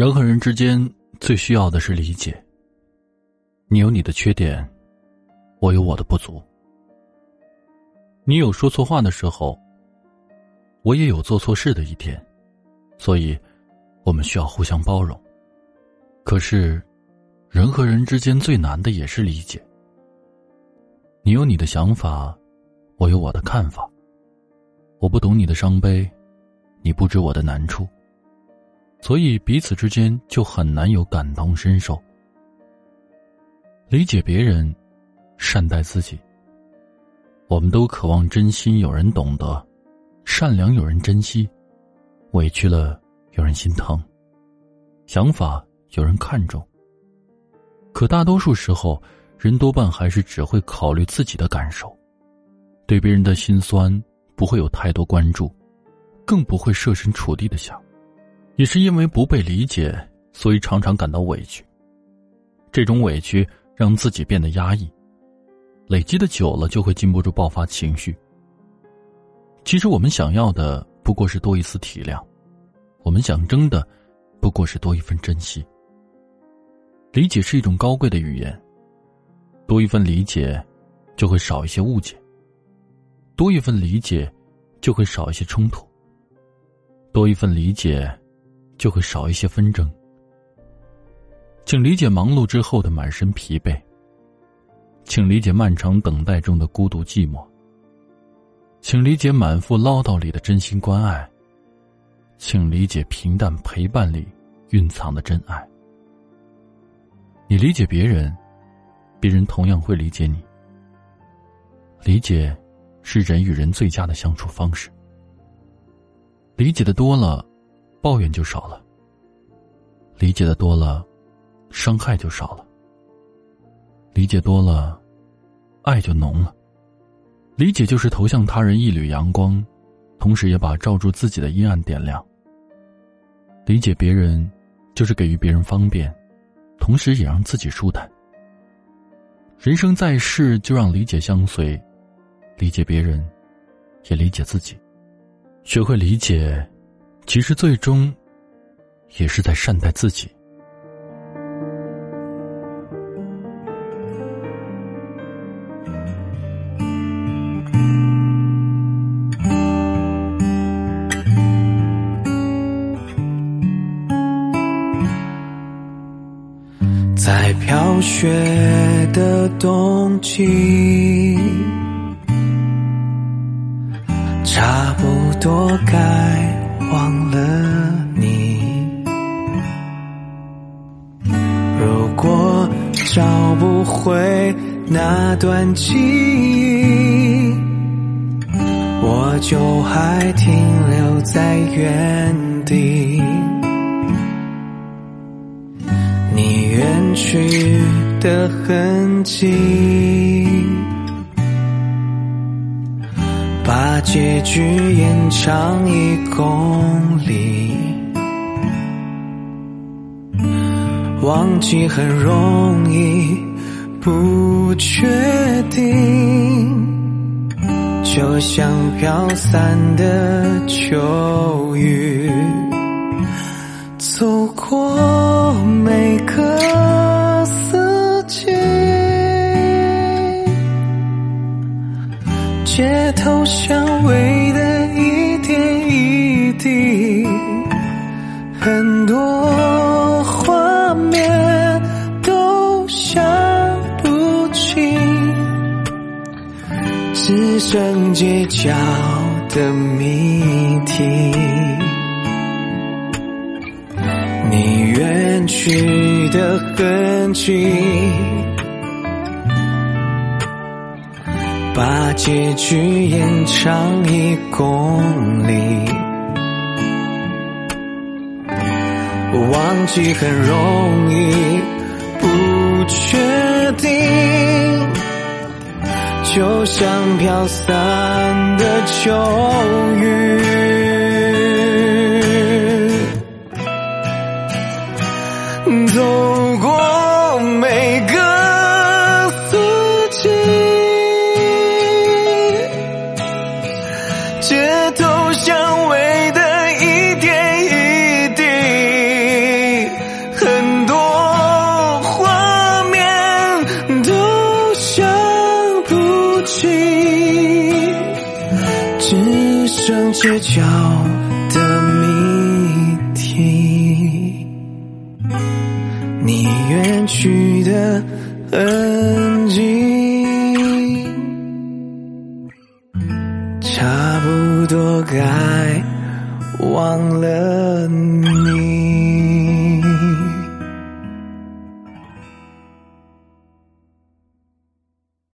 人和人之间最需要的是理解。你有你的缺点，我有我的不足。你有说错话的时候，我也有做错事的一天，所以，我们需要互相包容。可是，人和人之间最难的也是理解。你有你的想法，我有我的看法。我不懂你的伤悲，你不知我的难处。所以彼此之间就很难有感同身受，理解别人，善待自己。我们都渴望真心有人懂得，善良有人珍惜，委屈了有人心疼，想法有人看重。可大多数时候，人多半还是只会考虑自己的感受，对别人的心酸不会有太多关注，更不会设身处地的想。也是因为不被理解，所以常常感到委屈。这种委屈让自己变得压抑，累积的久了就会禁不住爆发情绪。其实我们想要的不过是多一丝体谅，我们想争的不过是多一份珍惜。理解是一种高贵的语言，多一份理解，就会少一些误解；多一份理解，就会少一些冲突；多一份理解。就会少一些纷争。请理解忙碌之后的满身疲惫，请理解漫长等待中的孤独寂寞，请理解满腹唠叨里的真心关爱，请理解平淡陪伴里蕴藏的真爱。你理解别人，别人同样会理解你。理解，是人与人最佳的相处方式。理解的多了。抱怨就少了，理解的多了，伤害就少了。理解多了，爱就浓了。理解就是投向他人一缕阳光，同时也把照住自己的阴暗点亮。理解别人，就是给予别人方便，同时也让自己舒坦。人生在世，就让理解相随，理解别人，也理解自己，学会理解。其实，最终也是在善待自己。在飘雪的冬季，差不多该。回那段记忆，我就还停留在原地。你远去的痕迹。把结局延长一公里，忘记很容易，不确定，就像飘散的秋雨，走过每个四季。街头巷尾的一点一滴，很多街角的谜题。你远去的痕迹。把结局延长一公里，忘记很容易，不确定，就像飘散的秋雨，走过每个四季。街头只剩街角的谜题，你远去的痕迹，差不多该忘了你。